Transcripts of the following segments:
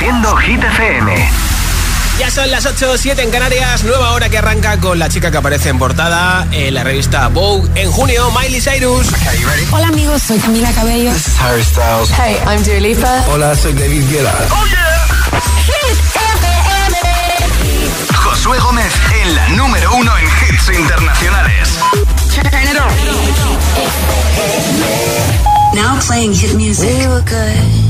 Haciendo Hit FM. Ya son las 8 7 en Canarias, nueva hora que arranca con la chica que aparece en portada en la revista Vogue en junio, Miley Cyrus. Hola amigos, soy Camila Cabello. This is Harry Styles. Hey, I'm Dua Lipa. Hola, soy David Guetta. Oh yeah. Hit FM. Josué Gómez en la número uno en hits internacionales. Turn it on. Now playing hit music. We were good.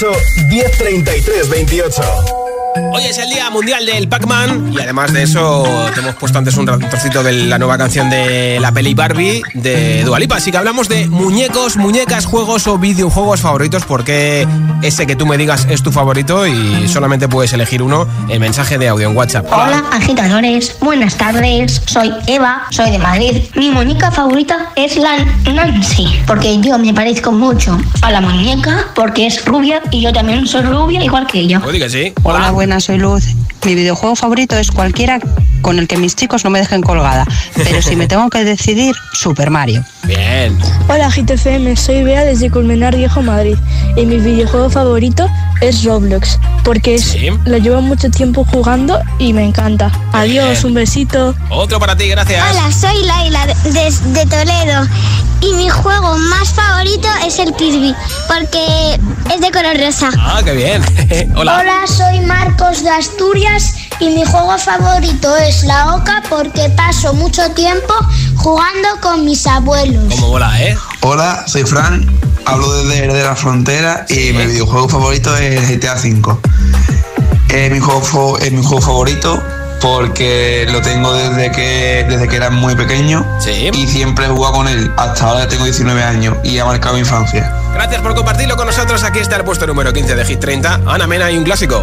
628 1033 28. Hoy es el Día Mundial del Pac-Man y además de eso te hemos puesto antes un trocito de la nueva canción de la peli Barbie de Dua Lipa. Así que hablamos de muñecos, muñecas, juegos o videojuegos favoritos porque ese que tú me digas es tu favorito y solamente puedes elegir uno en mensaje de audio en WhatsApp. Hola agitadores, buenas tardes, soy Eva, soy de Madrid. Mi muñeca favorita es la Nancy, porque yo me parezco mucho a la muñeca porque es rubia y yo también soy rubia igual que ella. Oye, que sí. Hola, buenas, soy Luz. Mi videojuego favorito es cualquiera con el que mis chicos no me dejen colgada. Pero si me tengo que decidir, Super Mario. Bien. Hola GTFM, soy Bea desde Colmenar Viejo, Madrid. Y mi videojuego favorito es Roblox, porque es, Sí. lo llevo mucho tiempo jugando y me encanta. Adiós, un besito. Otro para ti, gracias. Hola, soy Laila de, de Toledo y mi juego más favorito es el Kirby porque es de color rosa. Ah, qué bien. Hola. soy Marcos de Asturias y mi juego favorito es la Oca porque paso mucho tiempo jugando con mis abuelos. Cómo bola, ¿eh? Hola, soy Fran, hablo desde de la frontera y mi videojuego favorito es GTA V. Es mi juego, es mi juego favorito porque lo tengo desde que, desde que era muy pequeño Sí. y siempre he jugado con él. Hasta ahora tengo 19 años y ha marcado mi infancia. Gracias por compartirlo con nosotros. Aquí está el puesto número 15 de Hit 30. Ana Mena y un clásico.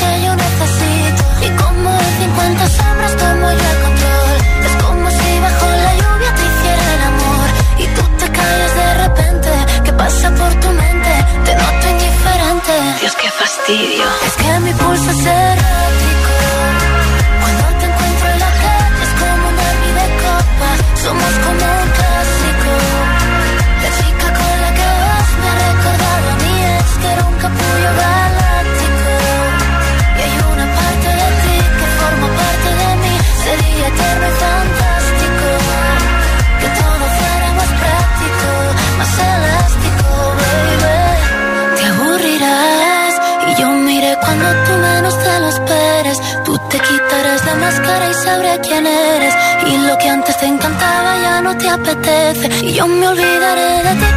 Que yo necesito. Y como en 50 sombras tomo yo el control. Es como si bajo la lluvia te hiciera el amor. Y tú te callas de repente. ¿Qué pasa por tu mente? Te noto indiferente. Dios, qué fastidio. Es que mi pulso es errático. Cuando te encuentro en la calle es como una vida copa. Somos como un clásico. La chica con la que vas me ha recordado a mi ex que era un capullo galáctico. Y lo que antes te encantaba ya no te apetece. Y yo me olvidaré de ti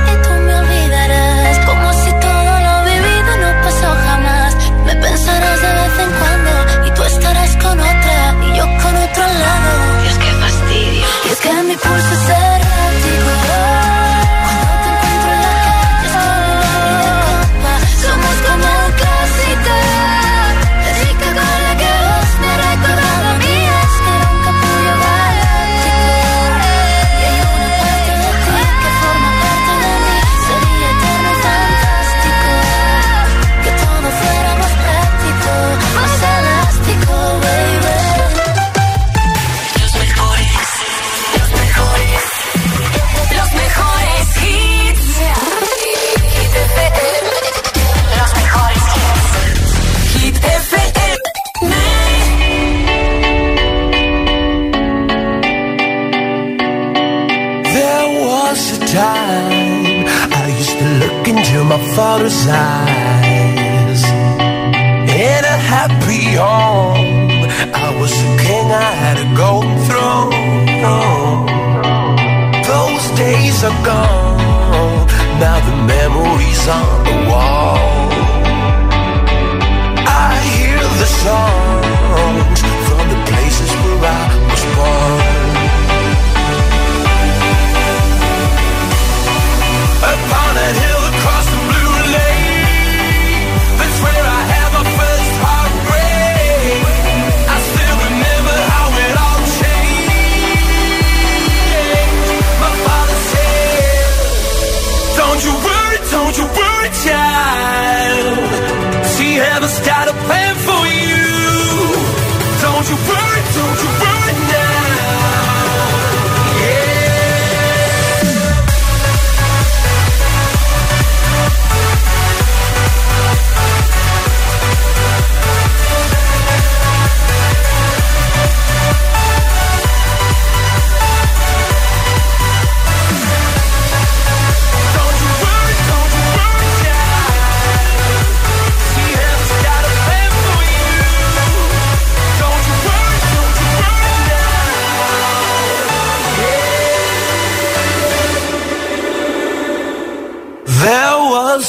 father's eyes. In a happy home, I was a king, I had a golden throne. Those days are gone, now the memories on the wall. I hear the songs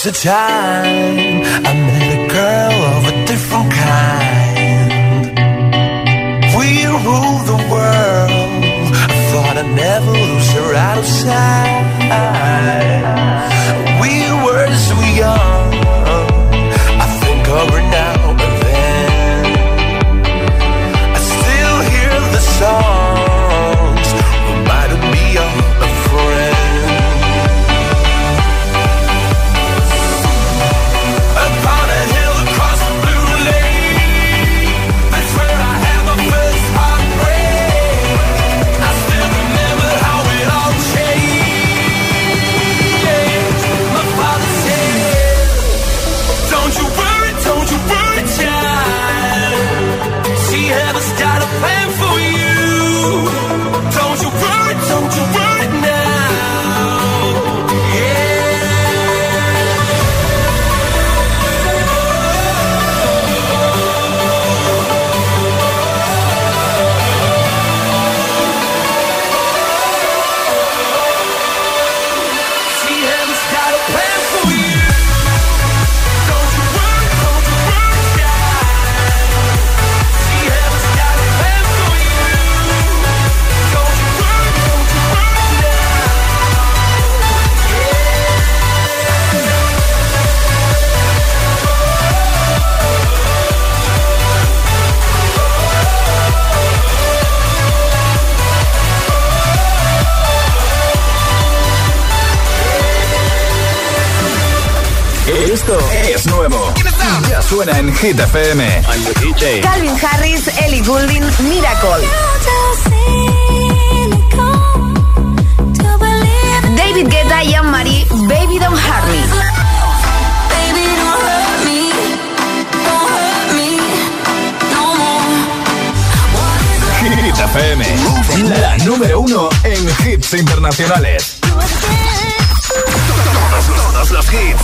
a time suena en Hit FM. Calvin Harris, Ellie Goulding, Miracle. David Guetta y Anne-Marie, Baby Don't Hurt Me. Hit FM, la número uno en hits internacionales. Todos, todos los hits.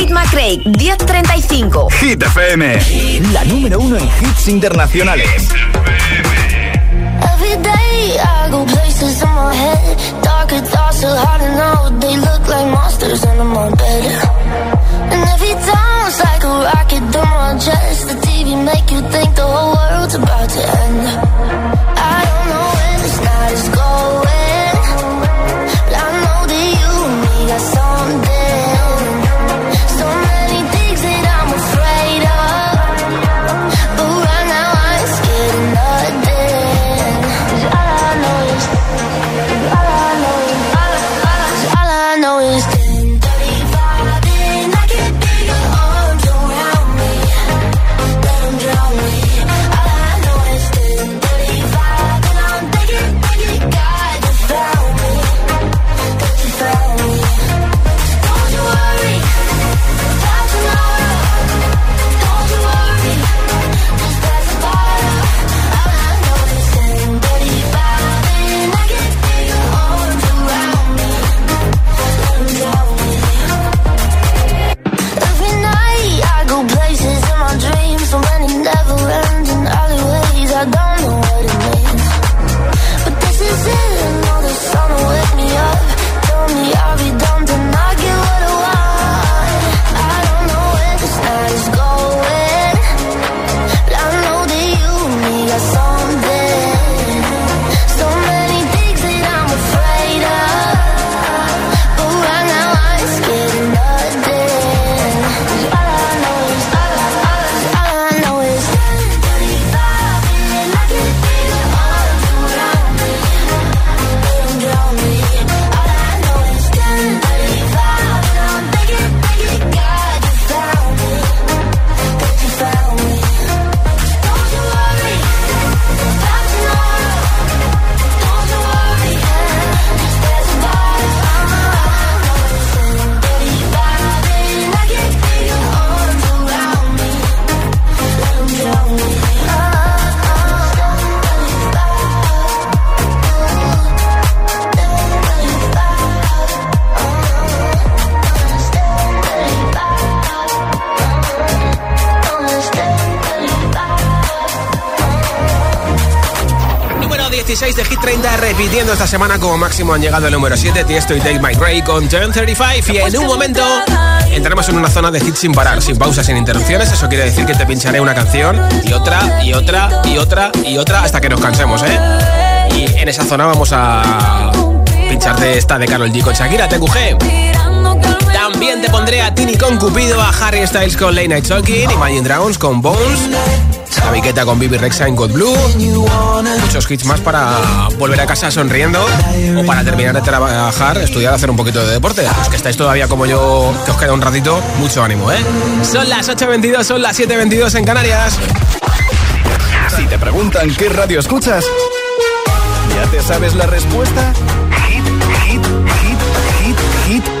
Y Tate McRae, 1035. Hit FM, la número uno en hits internacionales. Every day I go places in my head. Darker thoughts are hard to know. They look like monsters under my bed. Repitiendo esta semana como máximo han llegado el número 7, Tiesto y Take My Gray con Turn 35. Y en un momento entraremos en una zona de hits sin parar, sin pausas, sin interrupciones. Eso quiere decir que te pincharé una canción y otra, y otra, y otra, y otra, hasta que nos cansemos, ¿eh? Y en esa zona vamos a pincharte esta de Carol G con Shakira, TQG. También te pondré a Tini con Cupido, a Harry Styles con Late Night Talking, Imagine Dragons con Bones, a Viqueta con Bibi Rexa en God Blue, muchos hits más para volver a casa sonriendo o para terminar de trabajar, estudiar, hacer un poquito de deporte. Los que estáis todavía como yo, que os queda un ratito, mucho ánimo, ¿eh? Son las 8.22, son las 7.22 en Canarias. Si te preguntan qué radio escuchas, ¿ya te sabes la respuesta?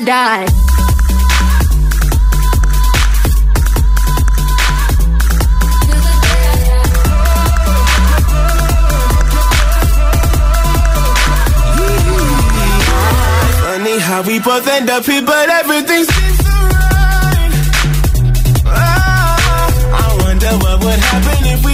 Die. Funny how we both end up here, but everything seems so right. Oh, I wonder what would happen if we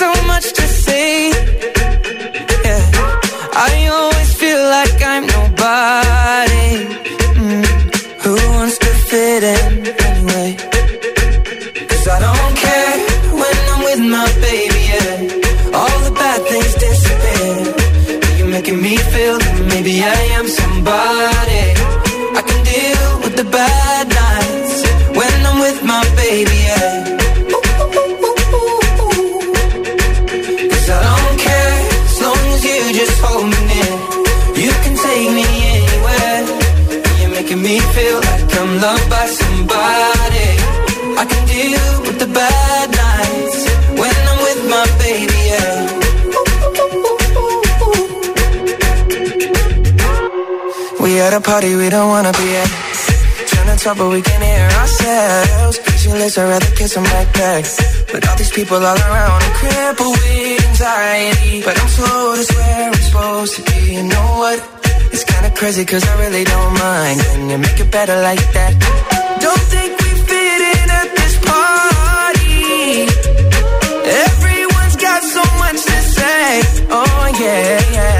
so much to say. Yeah. I always feel like I'm nobody. Talk but we can hear ourselves. Pictureless, I'd rather kiss them right back. But all these people all around, I'm crippled with anxiety. But I'm told it's where I'm supposed to be. You know what? It's kinda crazy cause I really don't mind. Can you make it better like that? Don't think we fit in at this party. Everyone's got so much to say. Oh yeah, yeah.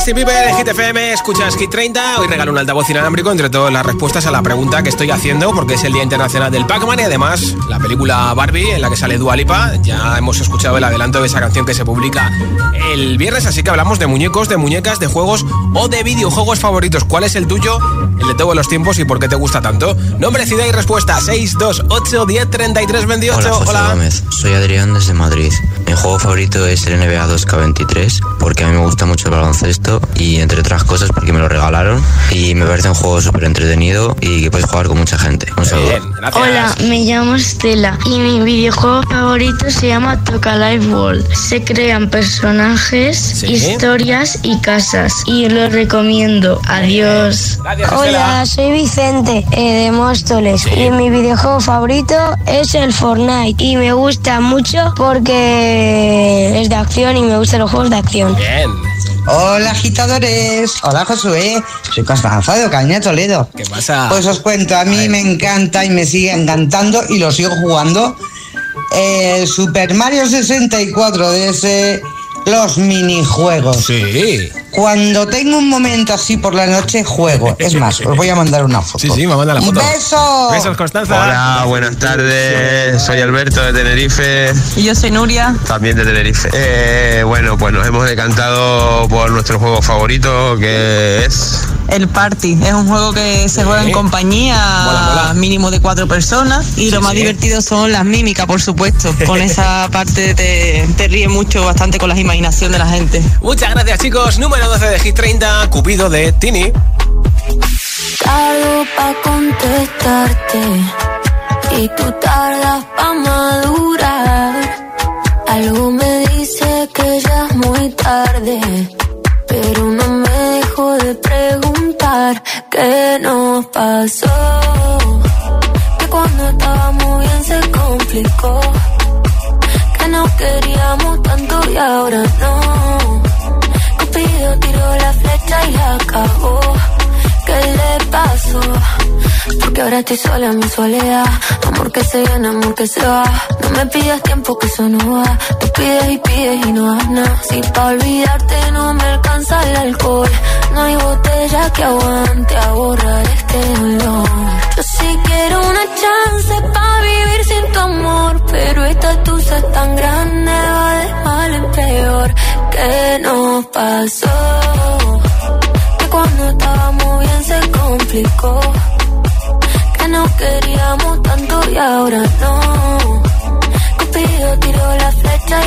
Justin Bieber, de Hit FM, escuchas Hit 30. Hoy regalo un altavoz inalámbrico entre todas las respuestas a la pregunta que estoy haciendo, porque es el Día Internacional del Pac-Man y además la película Barbie, en la que sale Dua Lipa. Ya hemos escuchado el adelanto de esa canción que se publica el viernes, así que hablamos de muñecos, de muñecas, de juegos o de videojuegos favoritos. ¿Cuál es el tuyo? El de todos los tiempos y por qué te gusta tanto. Nombre, ciudad y respuesta 628 10 33 28. Hola, José Gómez. Soy Adrián desde Madrid. Mi juego favorito es el NBA 2K23 porque a mí me gusta mucho el baloncesto y entre otras cosas porque me lo regalaron y me parece un juego súper entretenido y que puedes jugar con mucha gente. Un saludo. Hola, me llamo Estela y mi videojuego favorito se llama Toca Life World. Se crean personajes, Sí. historias y casas y lo recomiendo. Adiós. Hola, soy Vicente eh, de Móstoles y mi videojuego favorito es el Fortnite y me gusta mucho porque es de acción y me gustan los juegos de acción. Bien. Hola agitadores, hola Josué, soy Constanza de Ocaña, Toledo. ¿Qué pasa? Pues os cuento, a mí me encanta y me sigue encantando y lo sigo jugando. Super Mario 64 de ese, los minijuegos. Sí. Cuando tengo un momento así por la noche, juego. Es más, os voy a mandar una foto. Sí, sí, me manda la foto. ¡Besos! Besos, Constanza. Hola, buenas tardes. Soy Alberto de Tenerife. Y yo soy Nuria. También de Tenerife. Eh, bueno, pues nos hemos decantado por nuestro juego favorito, que es. El Party es un juego que se juega en compañía, mínimo de cuatro personas. Y lo más divertido son las mímicas, por supuesto. Con esa parte te, te ríe mucho, bastante con la imaginación de la gente. Muchas gracias, chicos. Número 12 de Hit 30, Cupido de Tini. Tardo pa' contestarte y tú tardas pa' madurar. Algo me dice que ya es muy tarde, pero no me dejo de preguntar qué nos pasó. Que cuando estábamos bien se complicó, que nos queríamos tanto y ahora no rápido tiró la flecha y la acabó. ¿Qué le pasó? Porque ahora estoy sola en mi soledad. Amor que se gana, amor que se va. No me pidas tiempo que eso no va. Tú pides y pides y no das nada. Si pa' olvidarte no me alcanza el alcohol. No hay botella que aguante a borrar este dolor si quiero una chance para vivir sin tu amor. Pero esta tusa es tan grande, va de mal en peor. Que nos pasó? Que cuando estábamos bien se complicó. Que no queríamos tanto y ahora no. Cupido tiró la flecha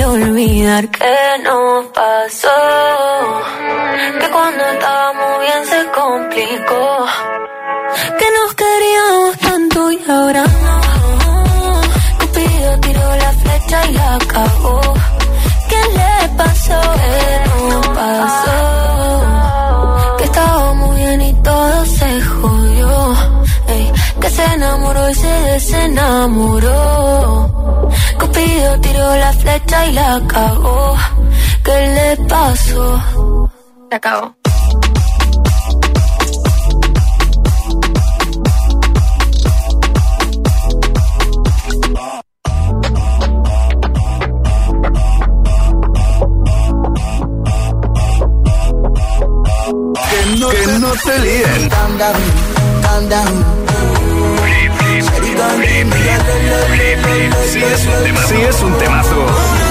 de olvidar que no pasó. Que cuando estábamos bien se complicó. Que nos queríamos tanto y ahora no. Cupido tiró la flecha y la acabó. se enamoró. Cupido tiró la flecha y la acabó. ¿Qué le pasó? La acabó. Que no, que no te líen. Calm down, calm down. Si es un temazo.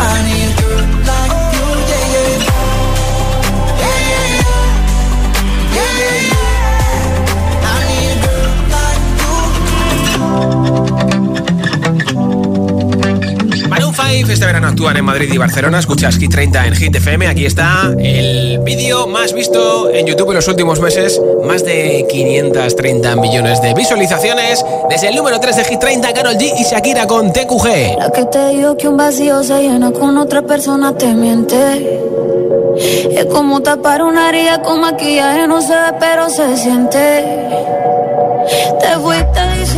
I need a girl like you, yeah, 5 este verano actúan en Madrid y Barcelona. Escuchas Hit 30 en Hit FM. Aquí está el vídeo más visto en YouTube en los últimos meses. Más de 530 millones de visualizaciones. Desde el número 3 de Hit 30, Carol G y Shakira con TQG. La que te digo que un vacío se llena con otra persona te miente. Es como tapar una herida con maquillaje, no se ve, pero se siente. Te fuiste diciendo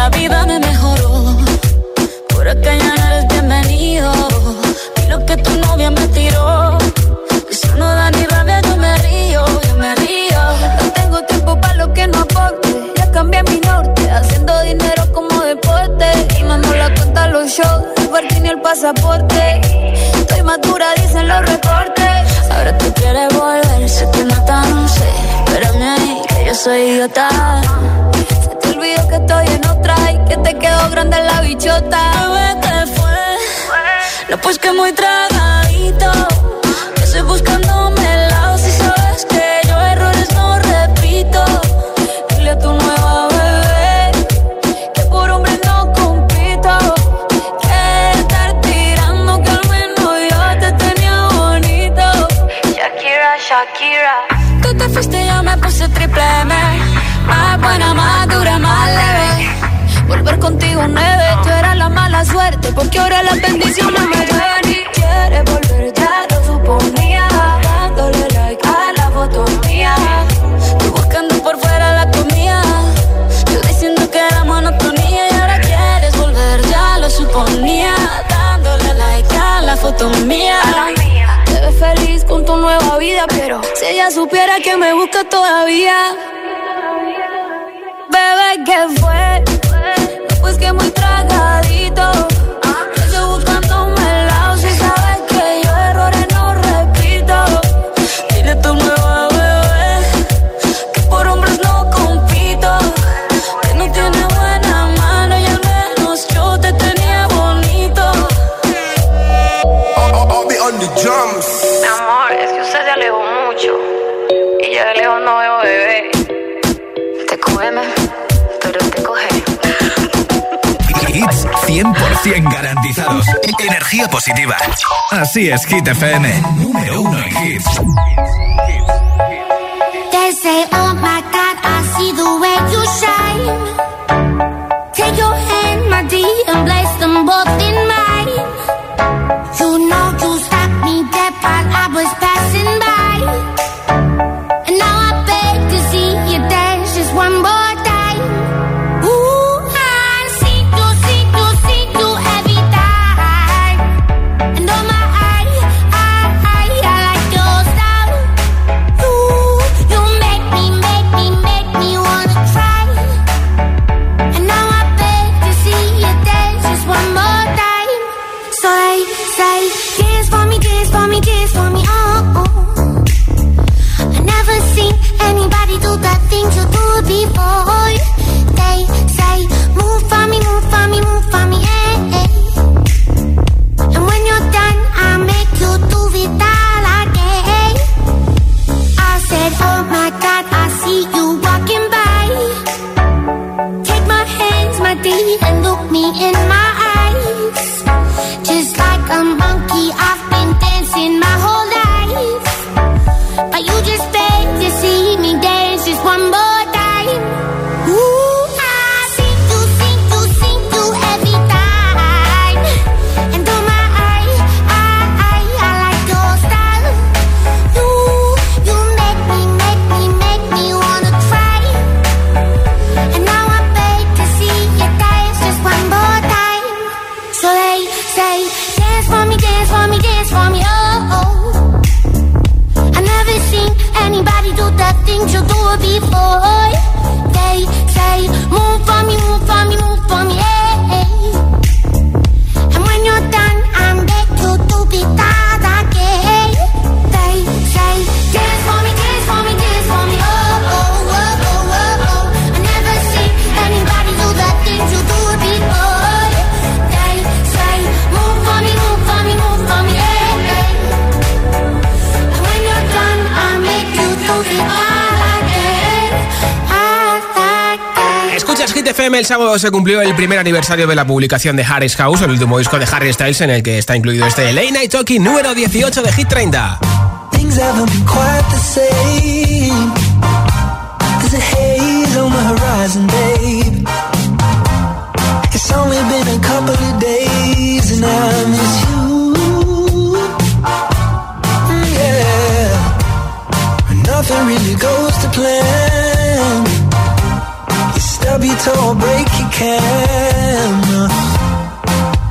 La vida me mejoró. Por acá ya no eres bienvenido. Y lo que tu novia me tiró. Que si no da ni rabia, yo me río, yo me río. No tengo tiempo para lo que no aporte. Ya cambié mi norte, haciendo dinero como deporte. Y mando la cuenta a los shows, el y el pasaporte. Estoy madura, dicen los reportes. Ahora tú quieres volver, se te nota, no sé. Espérame ahí, que yo soy idiota. Se te olvidó que estoy en otra y que te quedó grande la bichota. ¿qué fue? No, pues que muy tragadito. Que estoy buscándome supiera que me busca todavía. Bebé, ¿qué fue? Positiva. Así es, Hit FM. Número uno en hits. Oh my way. Escuchas Hit FM, el sábado se cumplió el primer aniversario de la publicación de Harry's House, el último disco de Harry Styles en el que está incluido este Late Night Talking número 18 de Hit 30. love you till I break your camera.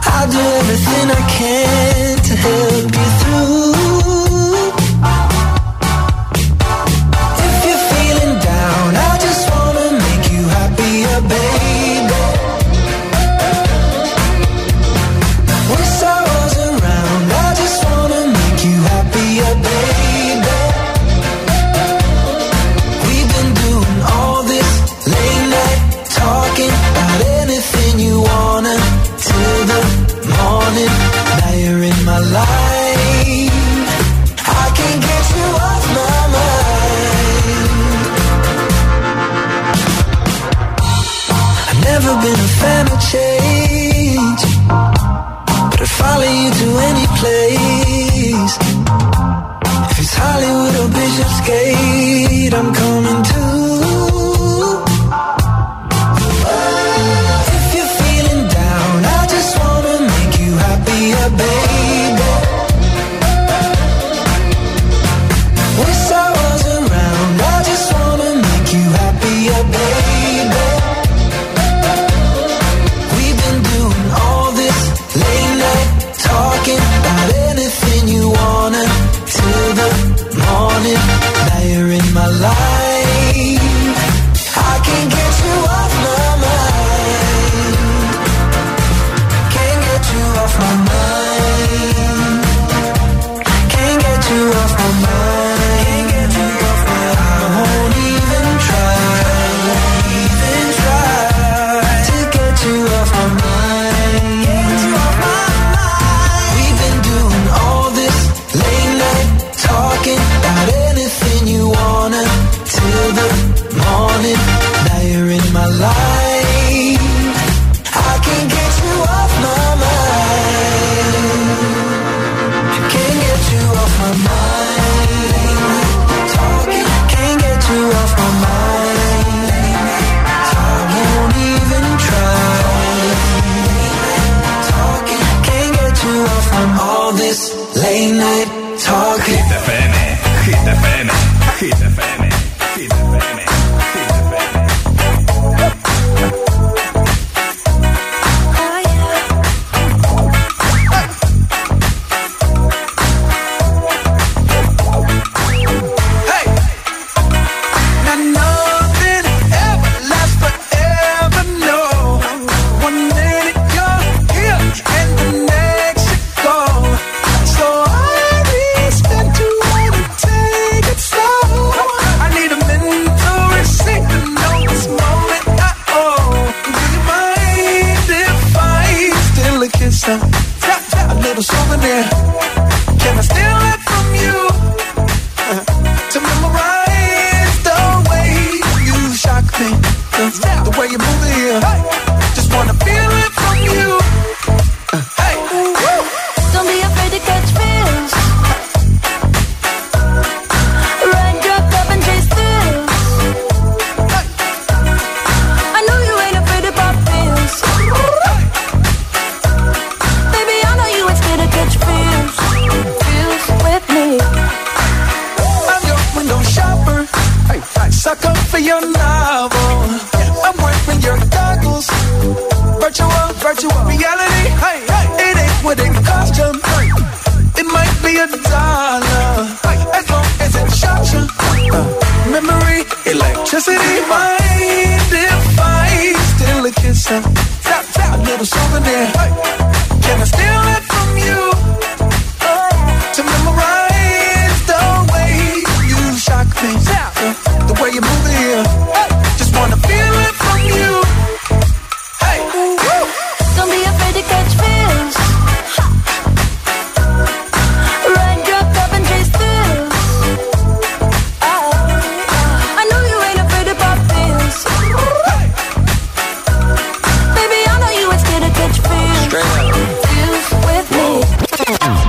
I'll do everything I can to help you through. The way you move it here. Just wanna feel it. necessity. Mind if I steal a kiss and tap, tap, a little souvenir? Hey. Can I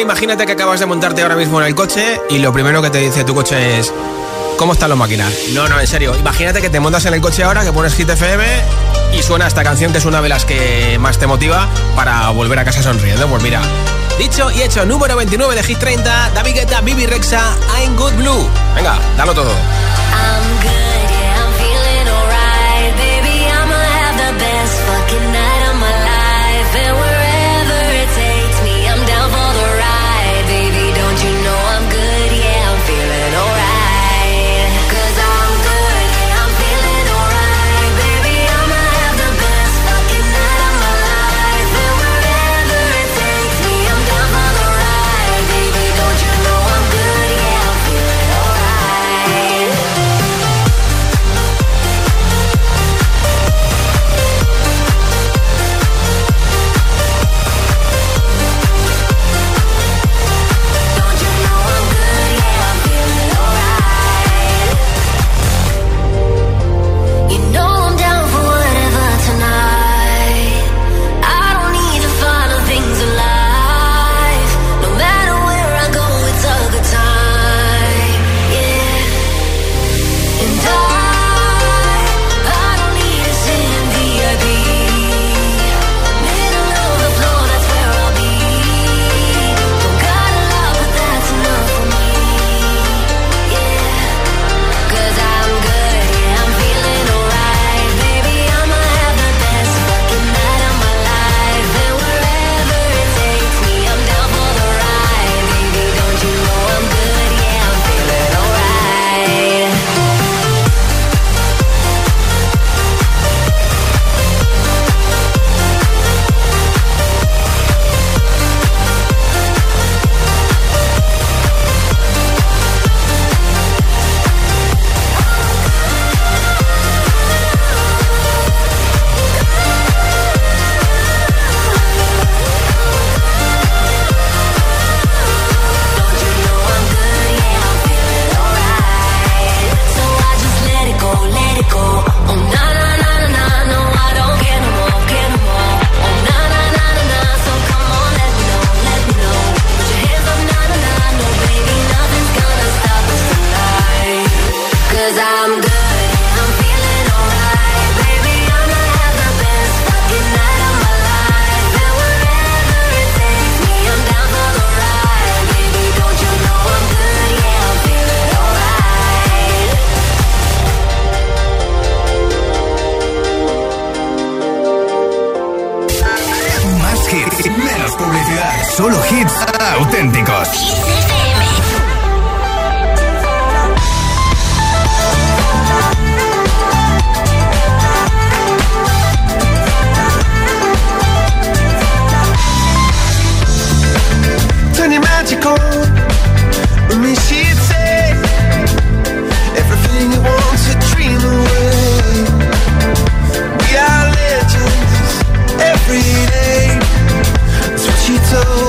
Imagínate que acabas de montarte ahora mismo en el coche y lo primero que te dice tu coche es ¿Cómo están los máquinas? No, no, en serio. Imagínate que te montas en el coche ahora, que pones Hit FM y suena esta canción que es una de las que más te motiva para volver a casa sonriendo. Pues mira, dicho y hecho, número 29 de Hit 30, David Guetta, Bibi Rexa, I'm Good Blue. Venga, dalo todo. I'm good, fucking night of my life. so